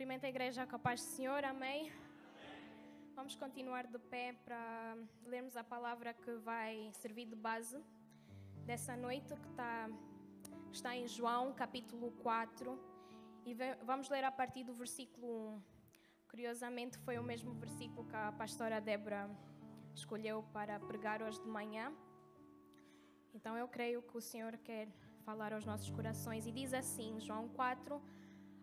Cumprimento a igreja com a paz do Senhor, amém? Vamos continuar de pé para lermos a palavra que vai servir de base dessa noite, que está, está em João, capítulo 4. E vamos ler a partir do versículo 1. Curiosamente, foi o mesmo versículo que a pastora Débora escolheu para pregar hoje de manhã. Então, eu creio que o Senhor quer falar aos nossos corações. E diz assim, João 4,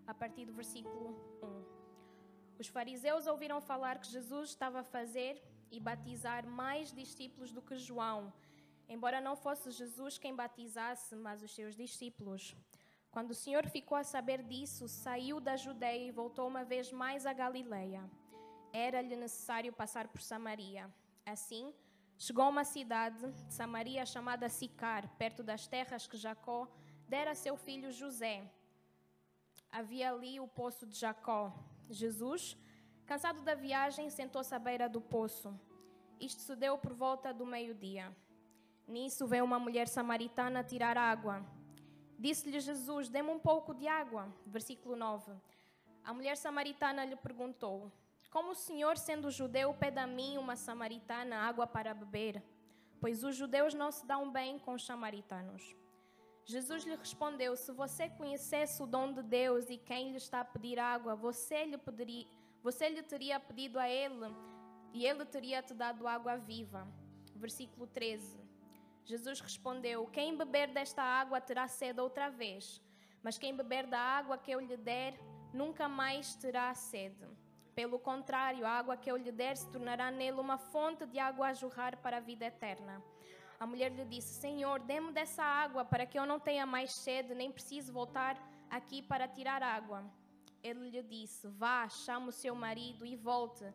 a partir do versículo 1. Os fariseus ouviram falar que Jesus estava a fazer e batizar mais discípulos do que João, embora não fosse Jesus quem batizasse, mas os seus discípulos. Quando o Senhor ficou a saber disso, saiu da Judeia e voltou uma vez mais a Galileia. Era-lhe necessário passar por Samaria. Assim, chegou a uma cidade de Samaria chamada Sicar, perto das terras que Jacó dera a seu filho José havia ali o poço de Jacó. Jesus, cansado da viagem, sentou-se à beira do poço. Isto se deu por volta do meio-dia. Nisso veio uma mulher samaritana tirar água. Disse-lhe Jesus: Dê-me um pouco de água. Versículo 9. A mulher samaritana lhe perguntou: Como o senhor, sendo judeu, pede a mim, uma samaritana, água para beber? Pois os judeus não se dão bem com os samaritanos. Jesus lhe respondeu: Se você conhecesse o dom de Deus e quem lhe está a pedir água, você lhe, você lhe teria pedido a ele e ele teria te dado água viva. Versículo 13. Jesus respondeu: Quem beber desta água terá sede outra vez, mas quem beber da água que eu lhe der nunca mais terá sede. Pelo contrário, a água que eu lhe der se tornará nele uma fonte de água a jorrar para a vida eterna. A mulher lhe disse: Senhor, dê-me dessa água para que eu não tenha mais sede, nem preciso voltar aqui para tirar água. Ele lhe disse: Vá, chame o seu marido e volte.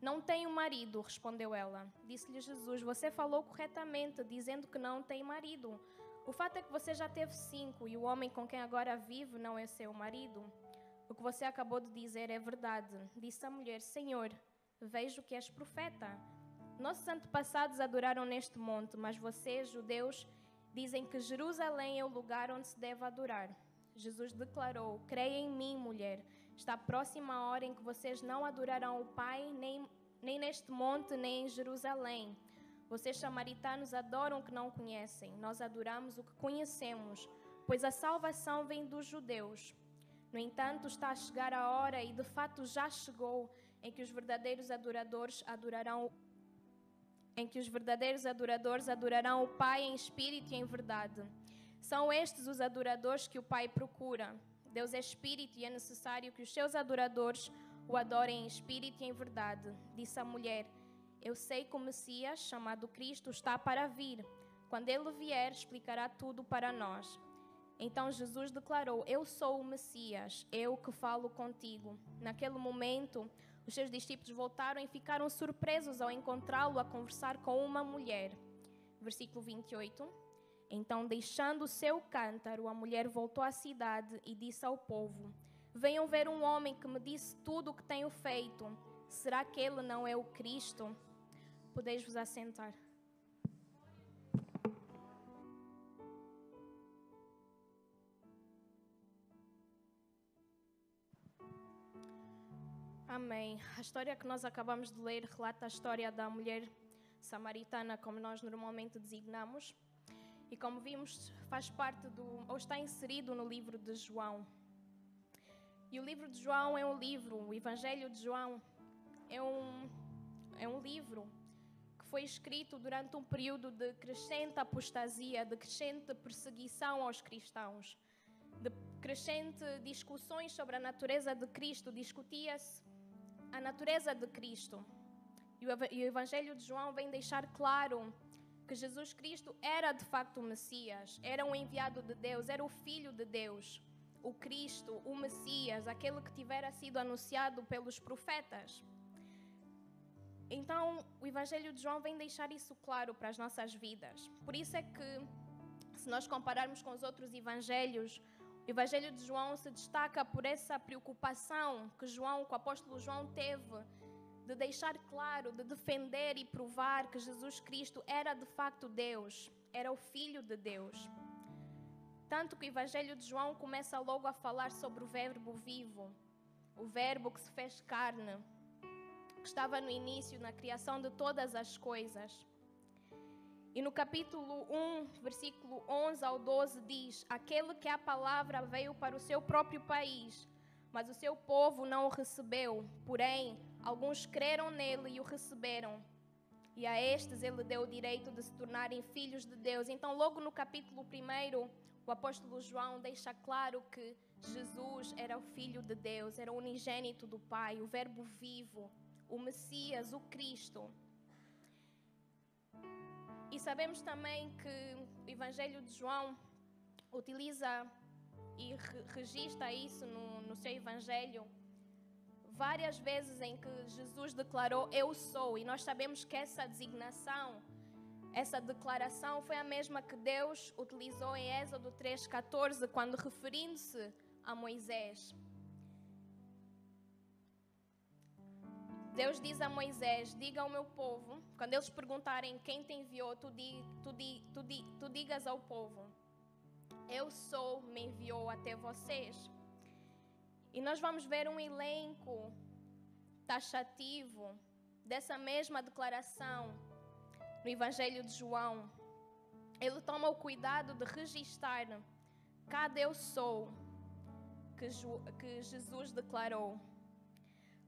Não tenho marido, respondeu ela. Disse-lhe Jesus: Você falou corretamente, dizendo que não tem marido. O fato é que você já teve cinco e o homem com quem agora vive não é seu marido. O que você acabou de dizer é verdade. Disse a mulher: Senhor, vejo que és profeta. Nossos antepassados adoraram neste monte, mas vocês, judeus, dizem que Jerusalém é o lugar onde se deve adorar. Jesus declarou: Creia em mim, mulher. Está próxima a hora em que vocês não adorarão o Pai, nem, nem neste monte, nem em Jerusalém. Vocês, samaritanos, adoram o que não conhecem. Nós adoramos o que conhecemos, pois a salvação vem dos judeus. No entanto, está a chegar a hora, e de fato já chegou, em que os verdadeiros adoradores adorarão em que os verdadeiros adoradores adorarão o Pai em espírito e em verdade. São estes os adoradores que o Pai procura. Deus é espírito e é necessário que os seus adoradores o adorem em espírito e em verdade. Disse a mulher: Eu sei que o Messias, chamado Cristo, está para vir. Quando ele vier, explicará tudo para nós. Então Jesus declarou: Eu sou o Messias, eu que falo contigo. Naquele momento, os seus discípulos voltaram e ficaram surpresos ao encontrá-lo a conversar com uma mulher. Versículo 28. Então, deixando o seu cântaro, a mulher voltou à cidade e disse ao povo: Venham ver um homem que me disse tudo o que tenho feito. Será que ele não é o Cristo? Podeis vos assentar. Amém. A história que nós acabamos de ler relata a história da mulher samaritana, como nós normalmente designamos, e como vimos, faz parte do, ou está inserido no livro de João. E o livro de João é um livro, o Evangelho de João é um, é um livro que foi escrito durante um período de crescente apostasia, de crescente perseguição aos cristãos, de crescente discussões sobre a natureza de Cristo. Discutia-se a natureza de Cristo. E o Evangelho de João vem deixar claro que Jesus Cristo era de facto o Messias, era um enviado de Deus, era o Filho de Deus, o Cristo, o Messias, aquele que tivera sido anunciado pelos profetas. Então, o Evangelho de João vem deixar isso claro para as nossas vidas. Por isso é que, se nós compararmos com os outros evangelhos, Evangelho de João se destaca por essa preocupação que João, que o apóstolo João teve de deixar claro, de defender e provar que Jesus Cristo era de facto Deus, era o Filho de Deus. Tanto que o Evangelho de João começa logo a falar sobre o Verbo vivo. o Verbo que se fez carne, que estava no início, na criação de todas as coisas. E no capítulo 1, versículo 11 ao 12 diz: Aquele que a palavra veio para o seu próprio país, mas o seu povo não o recebeu. Porém, alguns creram nele e o receberam. E a estes ele deu o direito de se tornarem filhos de Deus. Então, logo no capítulo 1, o apóstolo João deixa claro que Jesus era o filho de Deus, era o unigênito do Pai, o Verbo vivo, o Messias, o Cristo. E sabemos também que o Evangelho de João utiliza e re registra isso no, no seu Evangelho várias vezes em que Jesus declarou eu sou, e nós sabemos que essa designação, essa declaração foi a mesma que Deus utilizou em Êxodo 3:14 quando referindo-se a Moisés. Deus diz a Moisés: Diga ao meu povo, quando eles perguntarem quem te enviou, tu, di, tu, di, tu, di, tu digas ao povo: Eu sou, me enviou até vocês. E nós vamos ver um elenco taxativo dessa mesma declaração no Evangelho de João. Ele toma o cuidado de registrar cada eu sou que Jesus declarou.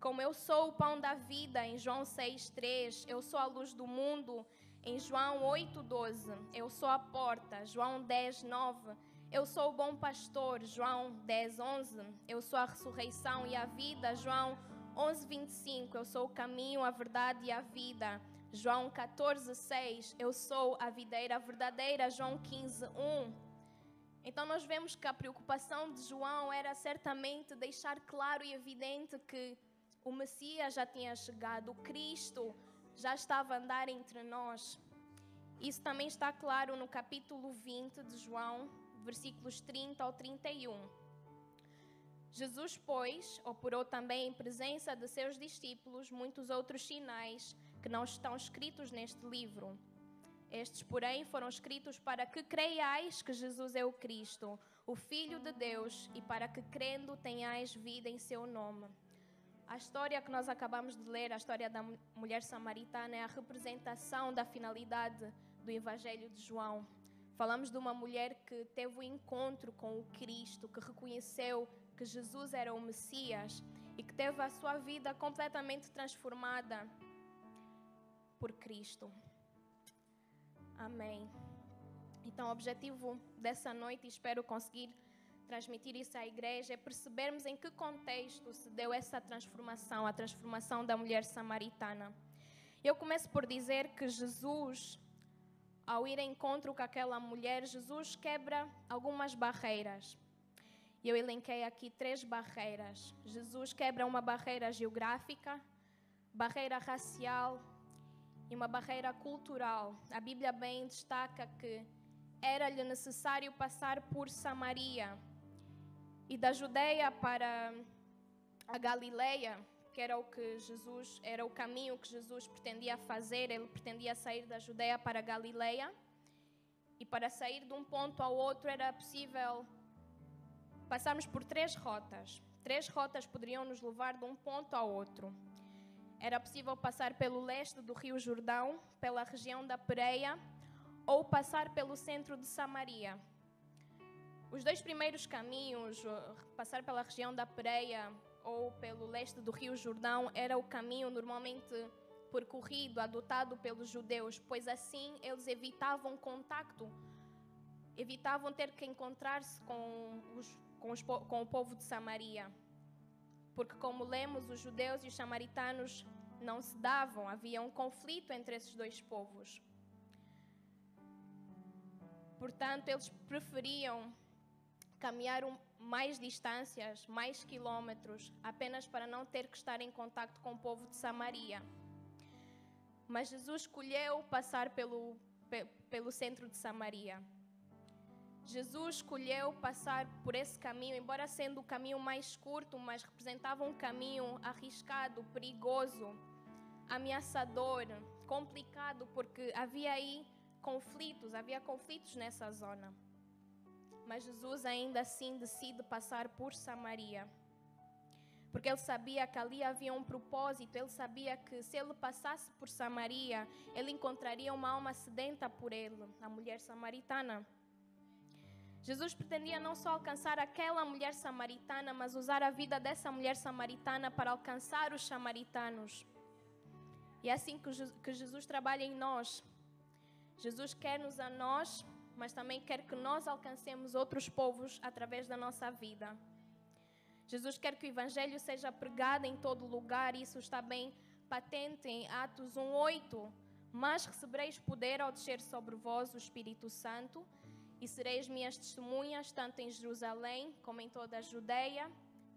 Como eu sou o pão da vida, em João 6,3. Eu sou a luz do mundo, em João 8,12. Eu sou a porta, João 10,9. Eu sou o bom pastor, João 10,11. Eu sou a ressurreição e a vida, João 11,25. Eu sou o caminho, a verdade e a vida. João 14,6. Eu sou a videira verdadeira, João 15,1. Então nós vemos que a preocupação de João era certamente deixar claro e evidente que o Messias já tinha chegado, o Cristo já estava a andar entre nós. Isso também está claro no capítulo 20 de João, versículos 30 ao 31. Jesus, pois, operou também em presença de seus discípulos muitos outros sinais que não estão escritos neste livro. Estes, porém, foram escritos para que creiais que Jesus é o Cristo, o Filho de Deus, e para que crendo tenhais vida em seu nome. A história que nós acabamos de ler, a história da mulher samaritana, é a representação da finalidade do Evangelho de João. Falamos de uma mulher que teve o um encontro com o Cristo, que reconheceu que Jesus era o Messias e que teve a sua vida completamente transformada por Cristo. Amém. Então, o objetivo dessa noite, espero conseguir transmitir isso à igreja é percebermos em que contexto se deu essa transformação, a transformação da mulher samaritana. Eu começo por dizer que Jesus, ao ir em encontro com aquela mulher, Jesus quebra algumas barreiras. Eu elenquei aqui três barreiras. Jesus quebra uma barreira geográfica, barreira racial e uma barreira cultural. A Bíblia bem destaca que era-lhe necessário passar por Samaria e da Judeia para a Galileia, que era o que Jesus, era o caminho que Jesus pretendia fazer, ele pretendia sair da Judeia para a Galileia. E para sair de um ponto ao outro era possível passarmos por três rotas. Três rotas poderiam nos levar de um ponto ao outro. Era possível passar pelo leste do Rio Jordão, pela região da Pereia, ou passar pelo centro de Samaria, os dois primeiros caminhos, passar pela região da Pereia ou pelo leste do Rio Jordão, era o caminho normalmente percorrido, adotado pelos judeus, pois assim eles evitavam contato, evitavam ter que encontrar-se com, com, com o povo de Samaria. Porque, como lemos, os judeus e os samaritanos não se davam, havia um conflito entre esses dois povos. Portanto, eles preferiam caminharam mais distâncias, mais quilômetros, apenas para não ter que estar em contato com o povo de Samaria. Mas Jesus escolheu passar pelo, pelo centro de Samaria. Jesus escolheu passar por esse caminho, embora sendo o caminho mais curto, mas representava um caminho arriscado, perigoso, ameaçador, complicado, porque havia aí conflitos, havia conflitos nessa zona. Mas Jesus ainda assim decide passar por Samaria. porque ele sabia que ali havia um propósito, ele sabia que se ele passasse por Samaria, ele encontraria uma alma sedenta por ele, a mulher samaritana. Jesus pretendia não só alcançar aquela mulher samaritana, mas usar a vida dessa mulher samaritana para alcançar os samaritanos. E é assim que Jesus trabalha em nós. Jesus quer-nos a nós, mas também quer que nós alcancemos outros povos através da nossa vida. Jesus quer que o Evangelho seja pregado em todo lugar, isso está bem patente em Atos 1,8. Mas recebereis poder ao descer sobre vós o Espírito Santo, e sereis minhas testemunhas, tanto em Jerusalém como em toda a Judeia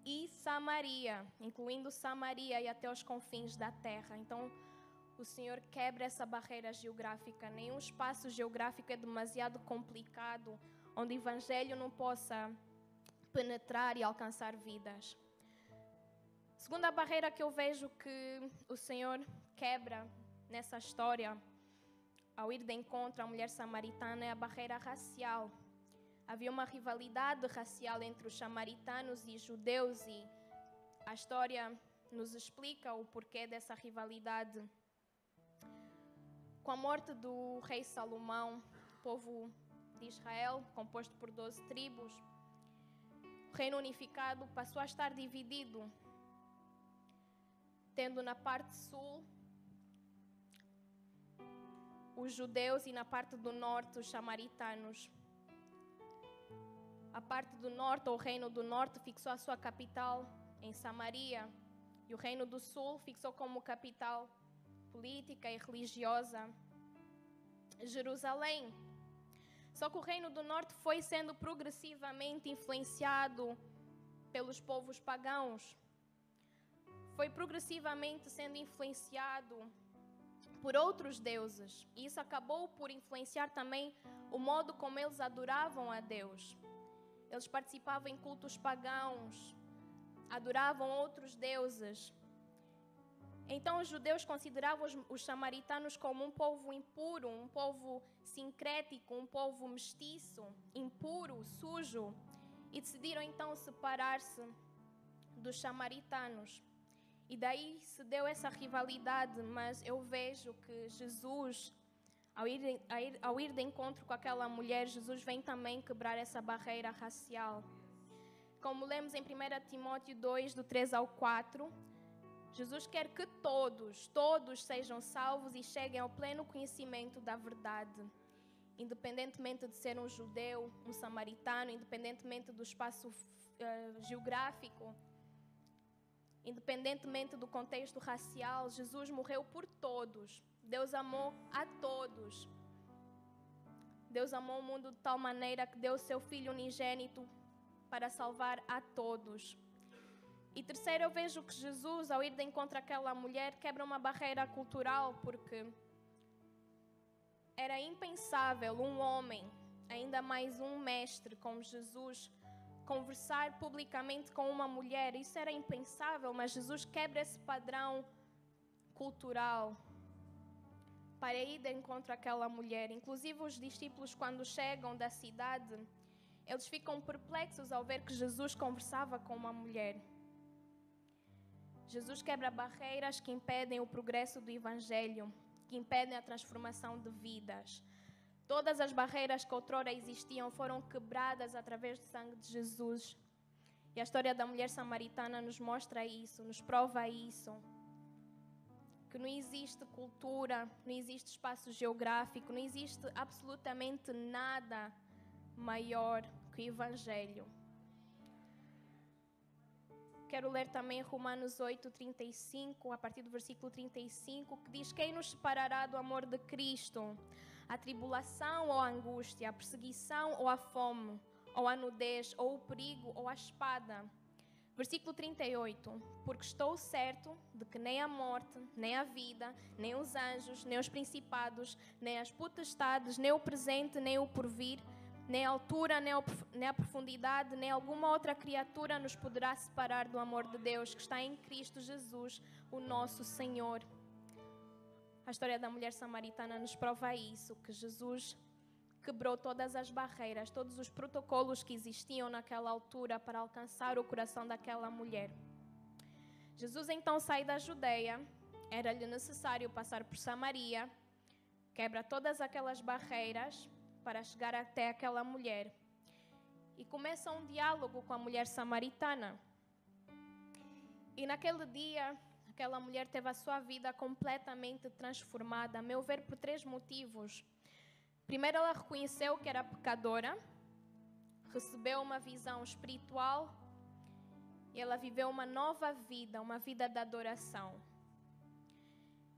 e Samaria, incluindo Samaria e até os confins da terra. Então, o Senhor quebra essa barreira geográfica. Nenhum espaço geográfico é demasiado complicado onde o Evangelho não possa penetrar e alcançar vidas. Segunda barreira que eu vejo que o Senhor quebra nessa história, ao ir de encontro à mulher samaritana, é a barreira racial. Havia uma rivalidade racial entre os samaritanos e judeus, e a história nos explica o porquê dessa rivalidade. Com a morte do rei Salomão, o povo de Israel, composto por 12 tribos, reino unificado passou a estar dividido, tendo na parte sul os judeus e na parte do norte os samaritanos. A parte do norte, ou o reino do norte, fixou a sua capital em Samaria, e o reino do sul fixou como capital política e religiosa Jerusalém. Só que o reino do norte foi sendo progressivamente influenciado pelos povos pagãos. Foi progressivamente sendo influenciado por outros deuses. E isso acabou por influenciar também o modo como eles adoravam a Deus. Eles participavam em cultos pagãos, adoravam outros deuses. Então os judeus consideravam os, os, samaritanos como um povo impuro, um povo sincrético, um povo mestiço, impuro, sujo, e decidiram então separar-se dos samaritanos. E daí se deu essa rivalidade, mas eu vejo que Jesus, ao ir, ao ir, de encontro com aquela mulher, Jesus vem também quebrar essa barreira racial. Como lemos em 1 Timóteo 2, do 3 ao 4, Jesus quer que todos, todos sejam salvos e cheguem ao pleno conhecimento da verdade. Independentemente de ser um judeu, um samaritano, independentemente do espaço uh, geográfico, independentemente do contexto racial, Jesus morreu por todos. Deus amou a todos. Deus amou o mundo de tal maneira que deu o seu Filho unigênito para salvar a todos. E terceiro, eu vejo que Jesus, ao ir de encontro àquela mulher, quebra uma barreira cultural, porque era impensável um homem, ainda mais um mestre como Jesus, conversar publicamente com uma mulher. Isso era impensável, mas Jesus quebra esse padrão cultural para ir de encontro àquela mulher. Inclusive, os discípulos, quando chegam da cidade, eles ficam perplexos ao ver que Jesus conversava com uma mulher. Jesus quebra barreiras que impedem o progresso do Evangelho, que impedem a transformação de vidas. Todas as barreiras que outrora existiam foram quebradas através do sangue de Jesus. E a história da mulher samaritana nos mostra isso, nos prova isso. Que não existe cultura, não existe espaço geográfico, não existe absolutamente nada maior que o Evangelho. Quero ler também Romanos 8, 35, a partir do versículo 35, que diz: Quem nos separará do amor de Cristo? A tribulação ou a angústia, a perseguição ou a fome, ou a nudez, ou o perigo, ou a espada. Versículo 38: Porque estou certo de que nem a morte, nem a vida, nem os anjos, nem os principados, nem as potestades, nem o presente, nem o porvir nem a altura, nem a profundidade, nem alguma outra criatura nos poderá separar do amor de Deus que está em Cristo Jesus, o nosso Senhor. A história da mulher samaritana nos prova isso, que Jesus quebrou todas as barreiras, todos os protocolos que existiam naquela altura para alcançar o coração daquela mulher. Jesus então sai da Judeia, era-lhe necessário passar por Samaria, quebra todas aquelas barreiras para chegar até aquela mulher e começa um diálogo com a mulher samaritana. E naquele dia, aquela mulher teve a sua vida completamente transformada, a meu ver, por três motivos. Primeiro, ela reconheceu que era pecadora, recebeu uma visão espiritual e ela viveu uma nova vida, uma vida de adoração.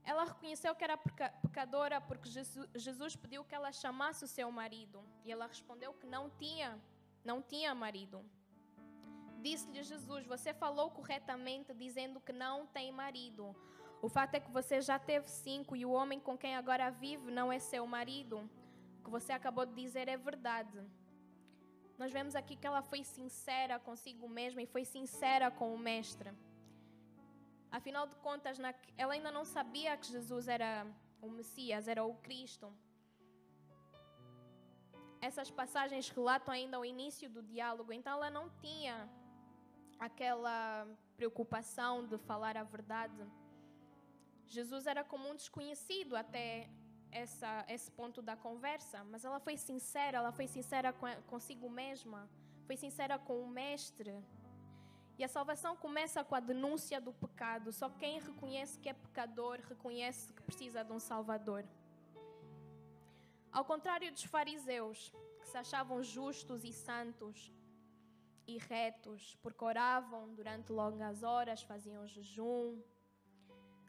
Ela reconheceu que era pecadora porque Jesus pediu que ela chamasse o seu marido e ela respondeu que não tinha, não tinha marido. Disse-lhe Jesus: Você falou corretamente dizendo que não tem marido. O fato é que você já teve cinco e o homem com quem agora vive não é seu marido. O que você acabou de dizer é verdade. Nós vemos aqui que ela foi sincera consigo mesma e foi sincera com o Mestre. Afinal de contas, ela ainda não sabia que Jesus era o Messias, era o Cristo. Essas passagens relatam ainda o início do diálogo, então ela não tinha aquela preocupação de falar a verdade. Jesus era como um desconhecido até essa, esse ponto da conversa, mas ela foi sincera, ela foi sincera consigo mesma, foi sincera com o Mestre. E a salvação começa com a denúncia do pecado. Só quem reconhece que é pecador reconhece que precisa de um Salvador. Ao contrário dos fariseus, que se achavam justos e santos e retos, porque oravam durante longas horas, faziam jejum,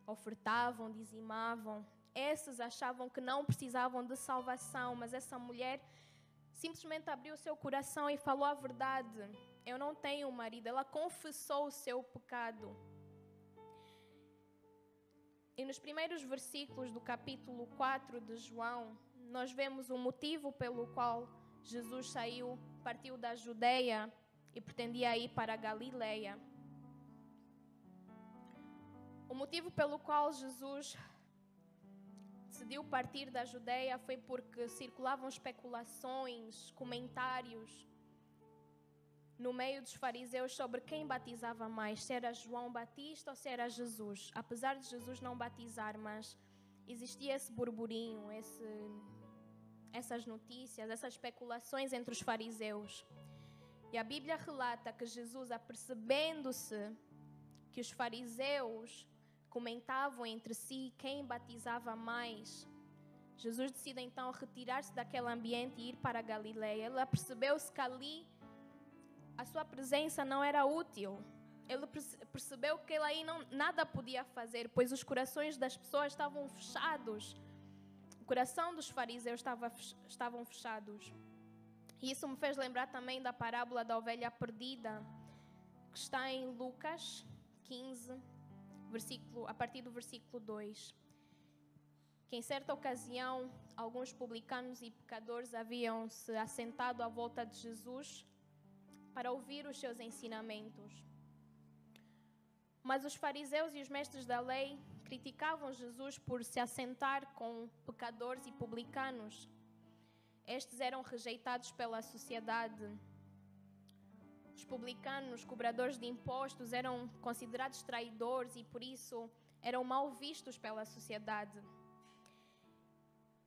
ofertavam, dizimavam, esses achavam que não precisavam de salvação, mas essa mulher simplesmente abriu seu coração e falou a verdade. Eu não tenho um marido. Ela confessou o seu pecado. E nos primeiros versículos do capítulo 4 de João, nós vemos o motivo pelo qual Jesus saiu, partiu da Judeia e pretendia ir para a Galileia. O motivo pelo qual Jesus decidiu partir da Judeia foi porque circulavam especulações, comentários no meio dos fariseus sobre quem batizava mais, se era João Batista ou se era Jesus. Apesar de Jesus não batizar, mas existia esse burburinho, esse, essas notícias, essas especulações entre os fariseus. E a Bíblia relata que Jesus, apercebendo-se que os fariseus comentavam entre si quem batizava mais. Jesus decide então retirar-se daquele ambiente e ir para a Galileia. Ele percebeu-se que ali a sua presença não era útil. Ele percebeu que ele aí não, nada podia fazer, pois os corações das pessoas estavam fechados. O coração dos fariseus estava, estavam fechados. E isso me fez lembrar também da parábola da ovelha perdida, que está em Lucas 15, versículo, a partir do versículo 2. Que em certa ocasião, alguns publicanos e pecadores haviam se assentado à volta de Jesus para ouvir os seus ensinamentos. Mas os fariseus e os mestres da lei criticavam Jesus por se assentar com pecadores e publicanos. Estes eram rejeitados pela sociedade os publicanos, cobradores de impostos, eram considerados traidores e por isso eram mal vistos pela sociedade.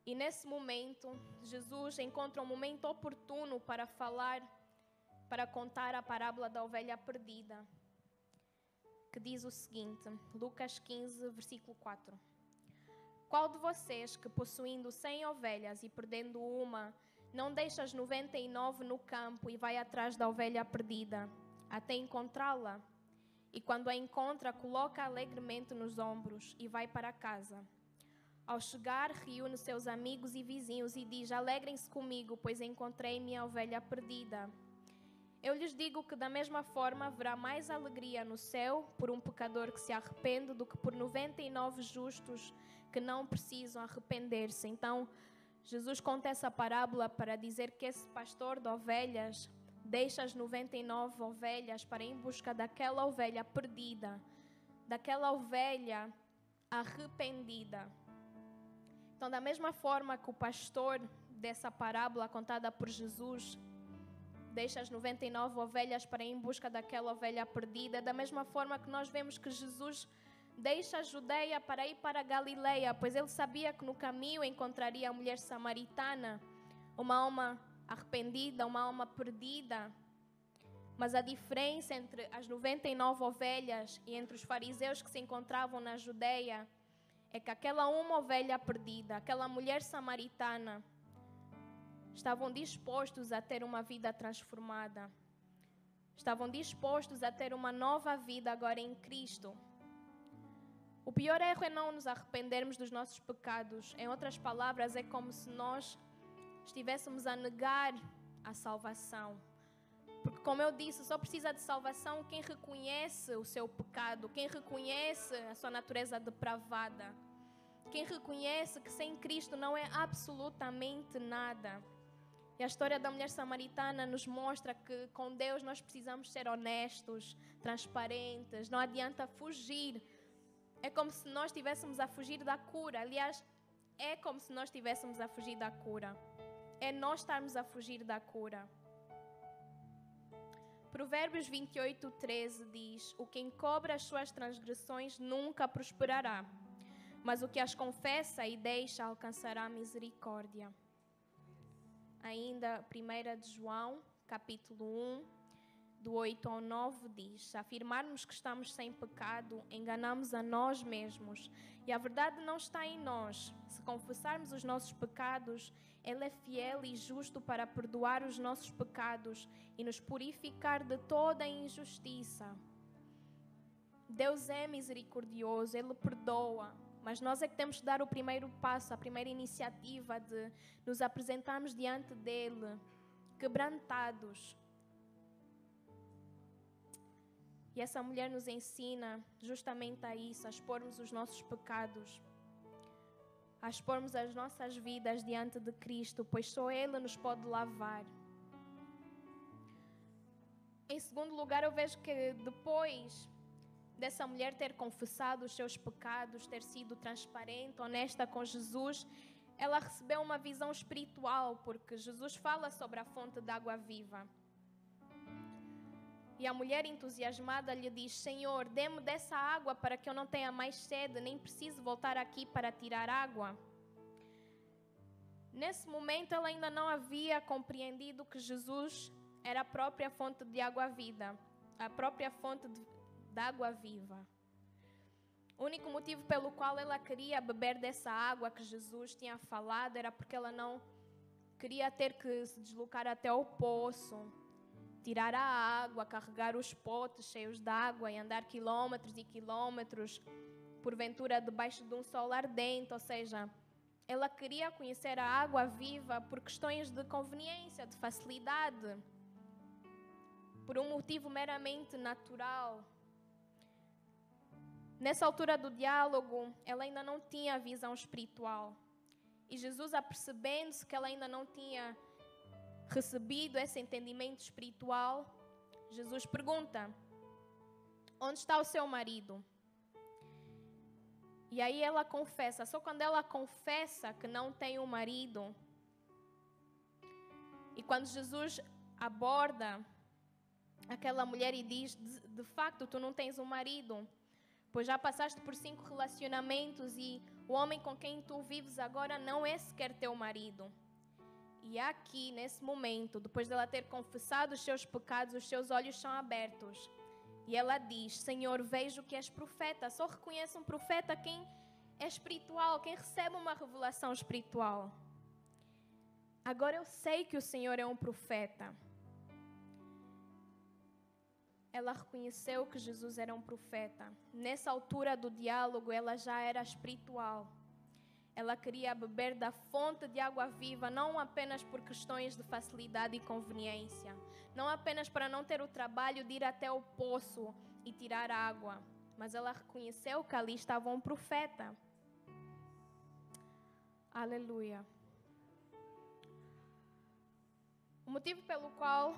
E nesse momento, Jesus encontra um momento oportuno para falar, para contar a parábola da ovelha perdida, que diz o seguinte, Lucas 15, versículo 4. Qual de vocês que possuindo cem ovelhas e perdendo uma, não deixa as 99 no campo e vai atrás da ovelha perdida, até encontrá-la. E quando a encontra, coloca alegremente nos ombros e vai para casa. Ao chegar, reúne seus amigos e vizinhos e diz: Alegrem-se comigo, pois encontrei minha ovelha perdida. Eu lhes digo que, da mesma forma, haverá mais alegria no céu por um pecador que se arrepende do que por 99 justos que não precisam arrepender-se. Então, Jesus conta essa parábola para dizer que esse pastor de ovelhas deixa as 99 ovelhas para ir em busca daquela ovelha perdida, daquela ovelha arrependida. Então, da mesma forma que o pastor dessa parábola contada por Jesus deixa as 99 ovelhas para ir em busca daquela ovelha perdida, da mesma forma que nós vemos que Jesus deixa a Judeia para ir para a Galileia, pois ele sabia que no caminho encontraria a mulher samaritana, uma alma arrependida, uma alma perdida. Mas a diferença entre as 99 ovelhas e entre os fariseus que se encontravam na Judeia é que aquela uma ovelha perdida, aquela mulher samaritana, estavam dispostos a ter uma vida transformada. Estavam dispostos a ter uma nova vida agora em Cristo. O pior erro é não nos arrependermos dos nossos pecados. Em outras palavras, é como se nós estivéssemos a negar a salvação. Porque, como eu disse, só precisa de salvação quem reconhece o seu pecado, quem reconhece a sua natureza depravada, quem reconhece que sem Cristo não é absolutamente nada. E a história da mulher samaritana nos mostra que com Deus nós precisamos ser honestos, transparentes, não adianta fugir é como se nós estivéssemos a fugir da cura. Aliás, é como se nós estivéssemos a fugir da cura. É nós estarmos a fugir da cura. Provérbios 28, 13 diz: O que encobre as suas transgressões nunca prosperará, mas o que as confessa e deixa alcançará misericórdia. Ainda 1 de João, capítulo 1, do 8 ao 9 diz: Se afirmarmos que estamos sem pecado, enganamos a nós mesmos e a verdade não está em nós. Se confessarmos os nossos pecados, Ele é fiel e justo para perdoar os nossos pecados e nos purificar de toda injustiça. Deus é misericordioso, Ele perdoa, mas nós é que temos que dar o primeiro passo, a primeira iniciativa de nos apresentarmos diante dEle, quebrantados E essa mulher nos ensina justamente a isso, a expormos os nossos pecados, a expormos as nossas vidas diante de Cristo, pois só Ele nos pode lavar. Em segundo lugar, eu vejo que depois dessa mulher ter confessado os seus pecados, ter sido transparente, honesta com Jesus, ela recebeu uma visão espiritual, porque Jesus fala sobre a fonte de água viva. E a mulher entusiasmada lhe diz: Senhor, dê-me dessa água para que eu não tenha mais sede, nem preciso voltar aqui para tirar água. Nesse momento, ela ainda não havia compreendido que Jesus era a própria fonte de água vida, a própria fonte de, de água viva. O único motivo pelo qual ela queria beber dessa água que Jesus tinha falado era porque ela não queria ter que se deslocar até o poço tirar a água, carregar os potes cheios de água e andar quilômetros e quilômetros, porventura debaixo de um sol ardente, ou seja, ela queria conhecer a água viva por questões de conveniência, de facilidade, por um motivo meramente natural. Nessa altura do diálogo, ela ainda não tinha visão espiritual. E Jesus, apercebendo-se que ela ainda não tinha recebido esse entendimento espiritual, Jesus pergunta: Onde está o seu marido? E aí ela confessa, só quando ela confessa que não tem um marido, e quando Jesus aborda aquela mulher e diz: de, de facto, tu não tens um marido, pois já passaste por cinco relacionamentos e o homem com quem tu vives agora não é sequer teu marido. E aqui, nesse momento, depois dela ter confessado os seus pecados, os seus olhos são abertos. E ela diz: Senhor, vejo que és profeta. Só reconhece um profeta quem é espiritual, quem recebe uma revelação espiritual. Agora eu sei que o Senhor é um profeta. Ela reconheceu que Jesus era um profeta. Nessa altura do diálogo, ela já era espiritual. Ela queria beber da fonte de água viva, não apenas por questões de facilidade e conveniência, não apenas para não ter o trabalho de ir até o poço e tirar água, mas ela reconheceu que ali estava um profeta. Aleluia. O motivo pelo qual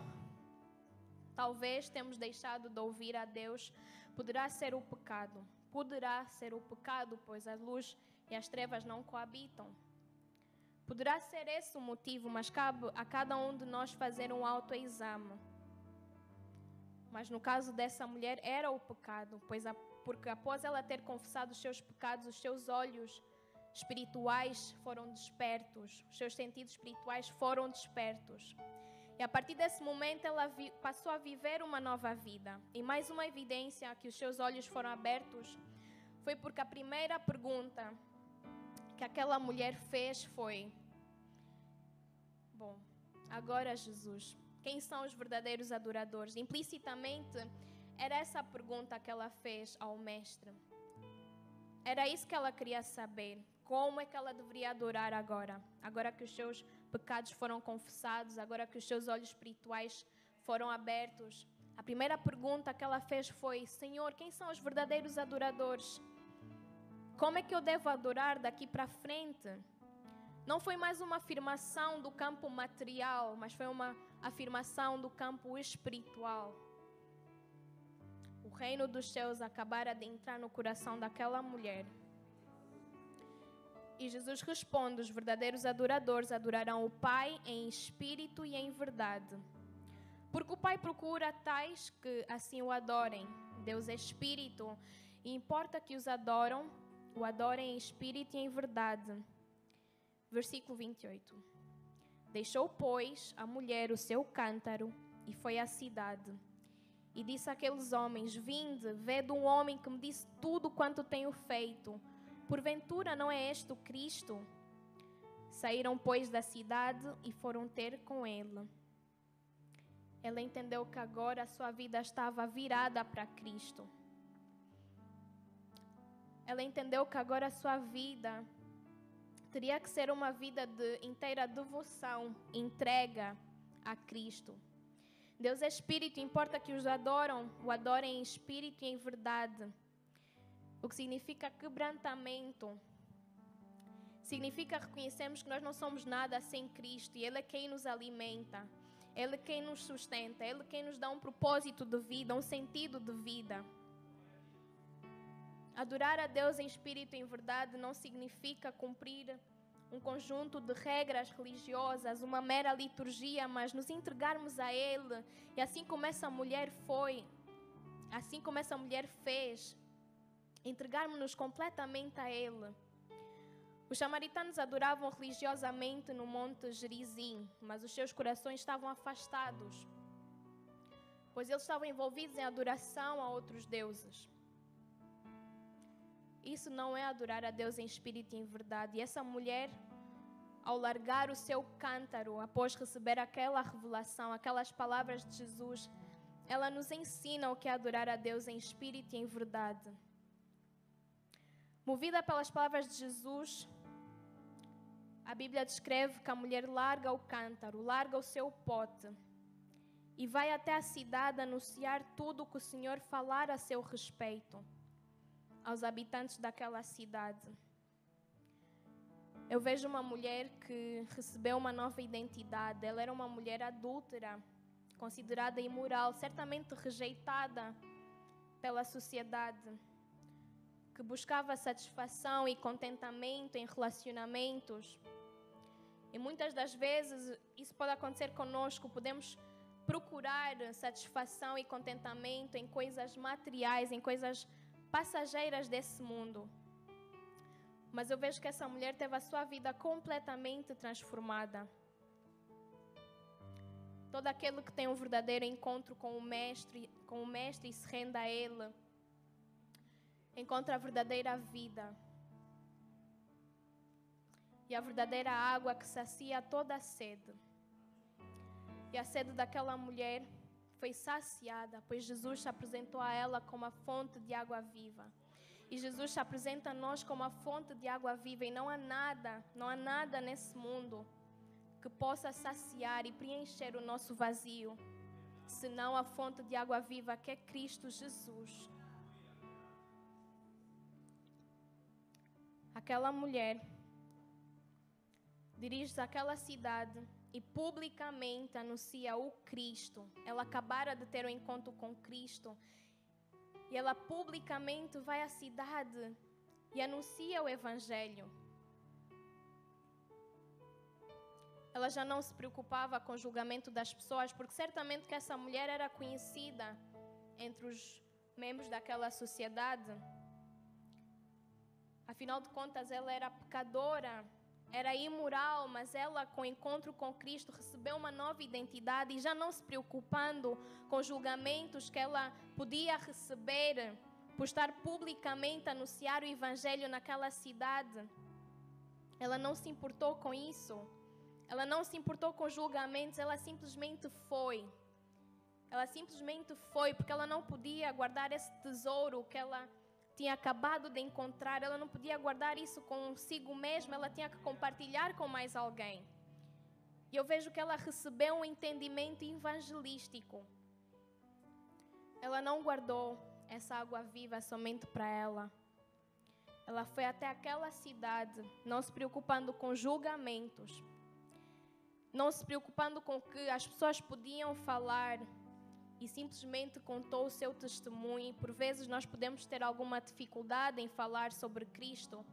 talvez temos deixado de ouvir a Deus poderá ser o pecado. Poderá ser o pecado, pois a luz e as trevas não coabitam. Poderá ser esse o motivo, mas cabe a cada um de nós fazer um autoexame. Mas no caso dessa mulher era o pecado, pois a, porque após ela ter confessado os seus pecados, os seus olhos espirituais foram despertos, os seus sentidos espirituais foram despertos. E a partir desse momento ela passou a viver uma nova vida. E mais uma evidência que os seus olhos foram abertos foi porque a primeira pergunta que aquela mulher fez foi: Bom, agora Jesus, quem são os verdadeiros adoradores? Implicitamente, era essa a pergunta que ela fez ao Mestre. Era isso que ela queria saber. Como é que ela deveria adorar agora? Agora que os seus pecados foram confessados, agora que os seus olhos espirituais foram abertos. A primeira pergunta que ela fez foi: Senhor, quem são os verdadeiros adoradores? Como é que eu devo adorar daqui para frente? Não foi mais uma afirmação do campo material, mas foi uma afirmação do campo espiritual. O reino dos céus acabara de entrar no coração daquela mulher. E Jesus responde: os verdadeiros adoradores adorarão o Pai em espírito e em verdade. Porque o Pai procura tais que assim o adorem. Deus é espírito e importa que os adoram o adorem em espírito e em verdade. Versículo 28. Deixou, pois, a mulher o seu cântaro e foi à cidade. E disse àqueles homens: Vinde, vede um homem que me disse tudo quanto tenho feito. Porventura não é este o Cristo? Saíram, pois, da cidade e foram ter com ele. Ela entendeu que agora a sua vida estava virada para Cristo. Ela entendeu que agora a sua vida teria que ser uma vida de inteira devoção, entrega a Cristo. Deus é espírito, importa que os adoram, o adorem em espírito e em verdade. O que significa quebrantamento. Significa reconhecermos que nós não somos nada sem Cristo e Ele é quem nos alimenta, Ele é quem nos sustenta, Ele é quem nos dá um propósito de vida, um sentido de vida. Adorar a Deus em espírito e em verdade não significa cumprir um conjunto de regras religiosas, uma mera liturgia, mas nos entregarmos a Ele. E assim como essa mulher foi, assim como essa mulher fez, entregarmos-nos completamente a Ele. Os samaritanos adoravam religiosamente no Monte Gerizim, mas os seus corações estavam afastados, pois eles estavam envolvidos em adoração a outros deuses. Isso não é adorar a Deus em espírito e em verdade. E essa mulher, ao largar o seu cântaro, após receber aquela revelação, aquelas palavras de Jesus, ela nos ensina o que é adorar a Deus em espírito e em verdade. Movida pelas palavras de Jesus, a Bíblia descreve que a mulher larga o cântaro, larga o seu pote e vai até a cidade anunciar tudo o que o Senhor falar a seu respeito aos habitantes daquela cidade. Eu vejo uma mulher que recebeu uma nova identidade. Ela era uma mulher adúltera, considerada imoral, certamente rejeitada pela sociedade, que buscava satisfação e contentamento em relacionamentos. E muitas das vezes isso pode acontecer conosco, podemos procurar satisfação e contentamento em coisas materiais, em coisas passageiras desse mundo. Mas eu vejo que essa mulher teve a sua vida completamente transformada. Todo aquele que tem um verdadeiro encontro com o mestre, com o mestre e se renda a ele, encontra a verdadeira vida. E a verdadeira água que sacia toda a sede. E a sede daquela mulher foi saciada, pois Jesus se apresentou a ela como a fonte de água viva. E Jesus se apresenta a nós como a fonte de água viva, e não há nada, não há nada nesse mundo que possa saciar e preencher o nosso vazio, senão a fonte de água viva que é Cristo Jesus. Aquela mulher dirige-se àquela cidade e publicamente anuncia o Cristo. Ela acabara de ter um encontro com Cristo e ela publicamente vai à cidade e anuncia o Evangelho. ela já não se preocupava com o julgamento das pessoas, porque certamente que essa mulher era conhecida entre os membros daquela sociedade. Afinal de contas, ela era pecadora, era imoral, mas ela, com o encontro com Cristo, recebeu uma nova identidade e já não se preocupando com os julgamentos que ela podia receber por estar publicamente a anunciar o Evangelho naquela cidade. Ela não se importou com isso. Ela não se importou com julgamentos, ela simplesmente foi. Ela simplesmente foi, porque ela não podia guardar esse tesouro que ela tinha acabado de encontrar, ela não podia guardar isso consigo mesma, ela tinha que compartilhar com mais alguém. E eu vejo que ela recebeu um entendimento evangelístico. Ela não guardou essa água viva somente para ela. Ela foi até aquela cidade, não se preocupando com julgamentos, não se preocupando com o que as pessoas podiam falar e simplesmente contou o seu testemunho. Por vezes nós podemos ter alguma dificuldade em falar sobre Cristo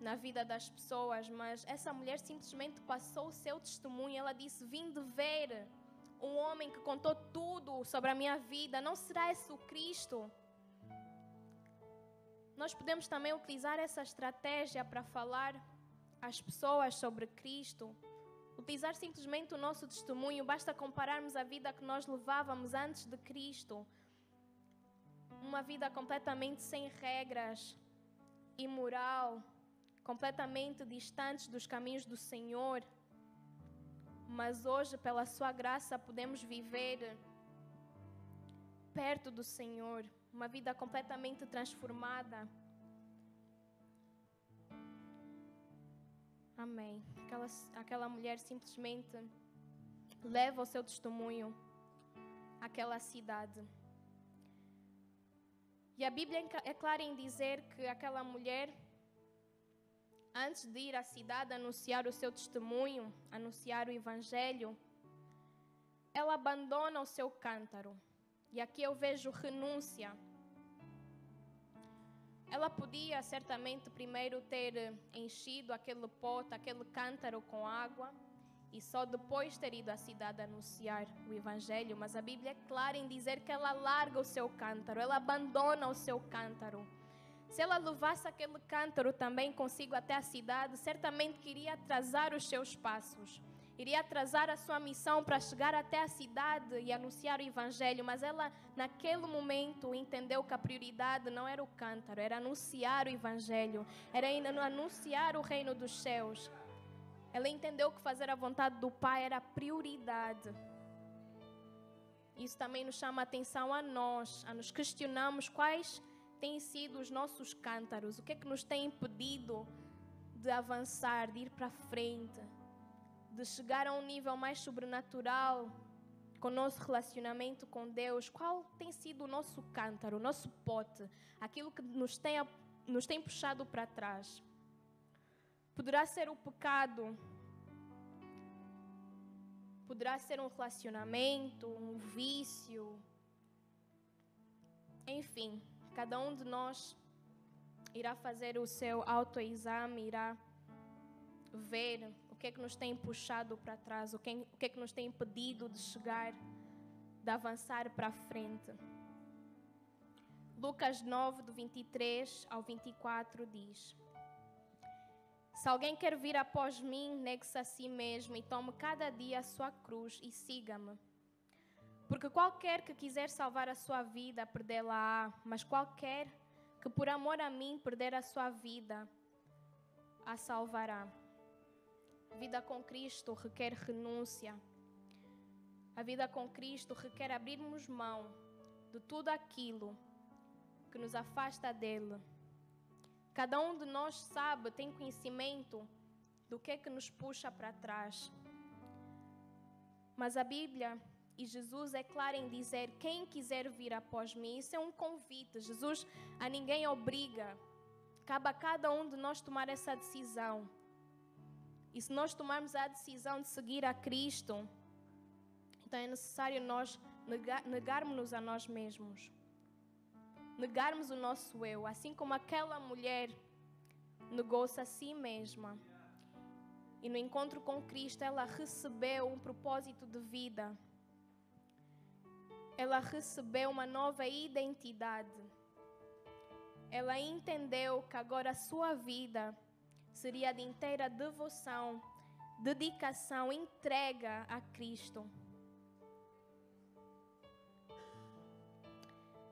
na vida das pessoas, mas essa mulher simplesmente passou o seu testemunho. Ela disse: Vim de ver um homem que contou tudo sobre a minha vida. Não será esse o Cristo? Nós podemos também utilizar essa estratégia para falar às pessoas sobre Cristo. Utilizar simplesmente o nosso testemunho, basta compararmos a vida que nós levávamos antes de Cristo. Uma vida completamente sem regras, imoral, completamente distante dos caminhos do Senhor. Mas hoje, pela Sua graça, podemos viver perto do Senhor, uma vida completamente transformada. Amém. Aquela, aquela mulher simplesmente leva o seu testemunho àquela cidade. E a Bíblia é clara em dizer que aquela mulher, antes de ir à cidade anunciar o seu testemunho, anunciar o Evangelho, ela abandona o seu cântaro. E aqui eu vejo renúncia. Ela podia certamente primeiro ter enchido aquele pote, aquele cântaro com água e só depois ter ido à cidade anunciar o Evangelho, mas a Bíblia é clara em dizer que ela larga o seu cântaro, ela abandona o seu cântaro. Se ela levasse aquele cântaro também consigo até a cidade, certamente queria atrasar os seus passos iria atrasar a sua missão para chegar até a cidade e anunciar o Evangelho, mas ela, naquele momento, entendeu que a prioridade não era o cântaro, era anunciar o Evangelho, era anunciar o reino dos céus. Ela entendeu que fazer a vontade do Pai era a prioridade. Isso também nos chama a atenção a nós, a nos questionarmos quais têm sido os nossos cântaros, o que é que nos tem impedido de avançar, de ir para frente de chegar a um nível mais sobrenatural com o nosso relacionamento com Deus, qual tem sido o nosso cântaro, o nosso pote, aquilo que nos tem, nos tem puxado para trás? Poderá ser o pecado, poderá ser um relacionamento, um vício, enfim, cada um de nós irá fazer o seu autoexame, irá ver que é que nos tem puxado para trás, o que, o que é que nos tem impedido de chegar, de avançar para frente. Lucas 9, do 23 ao 24 diz: Se alguém quer vir após mim, negue-se a si mesmo e tome cada dia a sua cruz e siga-me. Porque qualquer que quiser salvar a sua vida, perdê-la-á, mas qualquer que por amor a mim perder a sua vida, a salvará. Vida com Cristo requer renúncia. A vida com Cristo requer abrirmos mão de tudo aquilo que nos afasta dele. Cada um de nós sabe, tem conhecimento do que é que nos puxa para trás. Mas a Bíblia e Jesus é claro em dizer: quem quiser vir após mim, isso é um convite. Jesus a ninguém obriga. Cabe a cada um de nós tomar essa decisão. E se nós tomarmos a decisão de seguir a Cristo, então é necessário nós negarmos-nos a nós mesmos. Negarmos o nosso eu, assim como aquela mulher negou-se a si mesma. E no encontro com Cristo, ela recebeu um propósito de vida. Ela recebeu uma nova identidade. Ela entendeu que agora a sua vida seria de inteira devoção, dedicação, entrega a Cristo.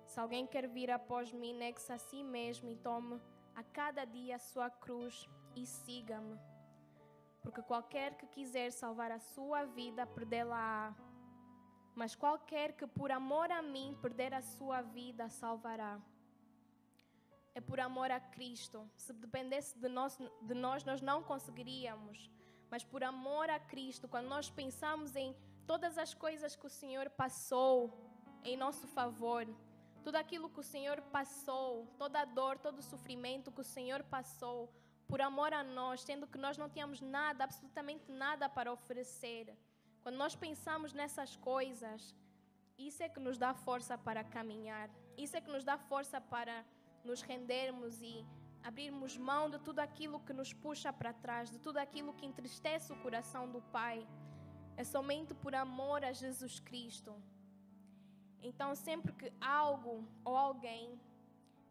Se alguém quer vir após mim, negue-se a si mesmo e tome a cada dia a sua cruz e siga-me. Porque qualquer que quiser salvar a sua vida, perdê-la-á. Mas qualquer que por amor a mim perder a sua vida, salvará. É por amor a Cristo. Se dependesse de nós, de nós, nós não conseguiríamos. Mas por amor a Cristo, quando nós pensamos em todas as coisas que o Senhor passou em nosso favor, tudo aquilo que o Senhor passou, toda a dor, todo o sofrimento que o Senhor passou, por amor a nós, sendo que nós não tínhamos nada, absolutamente nada para oferecer. Quando nós pensamos nessas coisas, isso é que nos dá força para caminhar, isso é que nos dá força para nos rendermos e abrirmos mão de tudo aquilo que nos puxa para trás, de tudo aquilo que entristece o coração do Pai. É somente por amor a Jesus Cristo então, sempre que algo ou alguém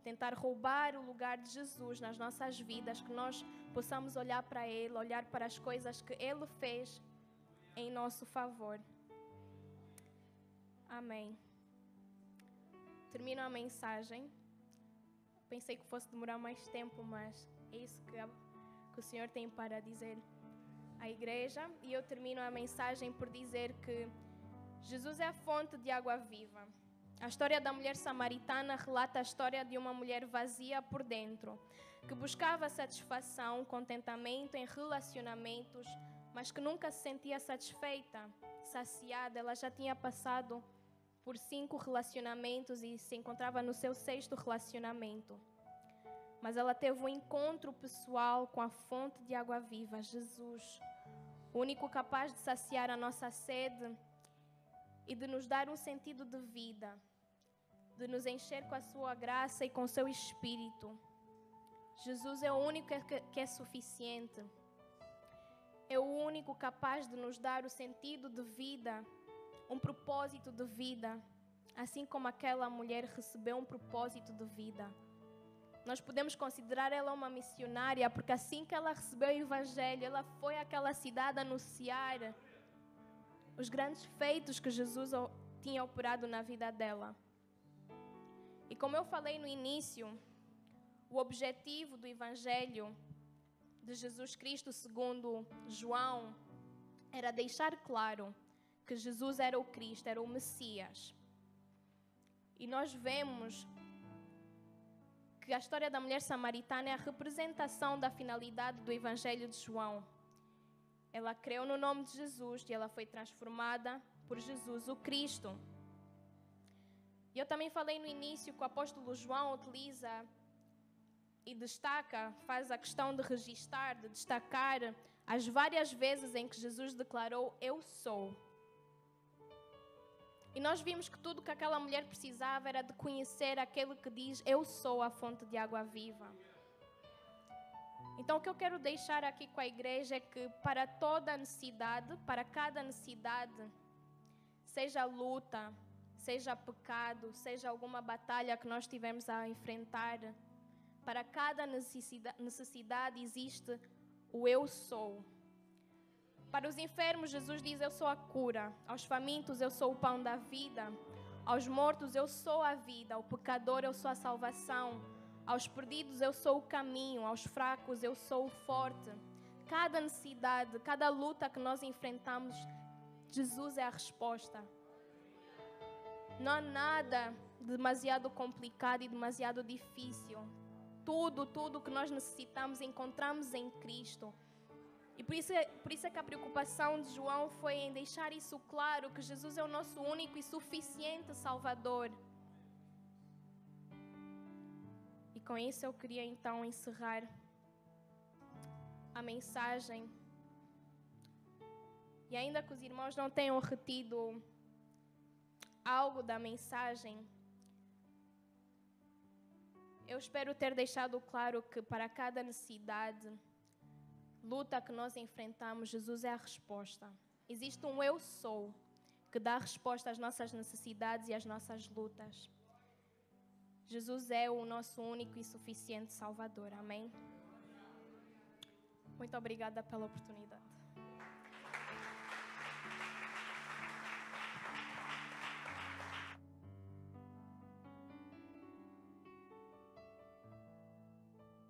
tentar roubar o lugar de Jesus nas nossas vidas, que nós possamos olhar para Ele, olhar para as coisas que Ele fez em nosso favor. Amém. Termino a mensagem. Pensei que fosse demorar mais tempo, mas é isso que, que o Senhor tem para dizer à igreja. E eu termino a mensagem por dizer que Jesus é a fonte de água viva. A história da mulher samaritana relata a história de uma mulher vazia por dentro, que buscava satisfação, contentamento em relacionamentos, mas que nunca se sentia satisfeita, saciada. Ela já tinha passado por cinco relacionamentos e se encontrava no seu sexto relacionamento. Mas ela teve um encontro pessoal com a fonte de água viva, Jesus, o único capaz de saciar a nossa sede e de nos dar um sentido de vida, de nos encher com a sua graça e com o seu espírito. Jesus é o único que é suficiente. É o único capaz de nos dar o sentido de vida, um propósito de vida, assim como aquela mulher recebeu um propósito de vida. Nós podemos considerar ela uma missionária, porque assim que ela recebeu o Evangelho, ela foi àquela cidade anunciar os grandes feitos que Jesus tinha operado na vida dela. E como eu falei no início, o objetivo do Evangelho de Jesus Cristo, segundo João, era deixar claro que Jesus era o Cristo, era o Messias. E nós vemos que a história da mulher samaritana é a representação da finalidade do Evangelho de João. Ela creu no nome de Jesus e ela foi transformada por Jesus, o Cristo. E eu também falei no início que o apóstolo João utiliza e destaca, faz a questão de registar, de destacar as várias vezes em que Jesus declarou: Eu sou. E nós vimos que tudo que aquela mulher precisava era de conhecer aquele que diz: Eu sou a fonte de água viva. Então, o que eu quero deixar aqui com a igreja é que, para toda necessidade, para cada necessidade, seja luta, seja pecado, seja alguma batalha que nós tivemos a enfrentar, para cada necessidade, necessidade existe o eu sou. Para os enfermos, Jesus diz: Eu sou a cura. Aos famintos, eu sou o pão da vida. Aos mortos, eu sou a vida. Ao pecador, eu sou a salvação. Aos perdidos eu sou o caminho, aos fracos eu sou o forte. Cada necessidade, cada luta que nós enfrentamos, Jesus é a resposta. Não há nada demasiado complicado e demasiado difícil. Tudo, tudo que nós necessitamos encontramos em Cristo. E por isso, é, por isso é que a preocupação de João foi em deixar isso claro: que Jesus é o nosso único e suficiente Salvador. com isso eu queria então encerrar a mensagem. E ainda que os irmãos não tenham retido algo da mensagem, eu espero ter deixado claro que para cada necessidade, luta que nós enfrentamos, Jesus é a resposta. Existe um eu sou que dá resposta às nossas necessidades e às nossas lutas. Jesus é o nosso único e suficiente Salvador. Amém? Muito obrigada pela oportunidade.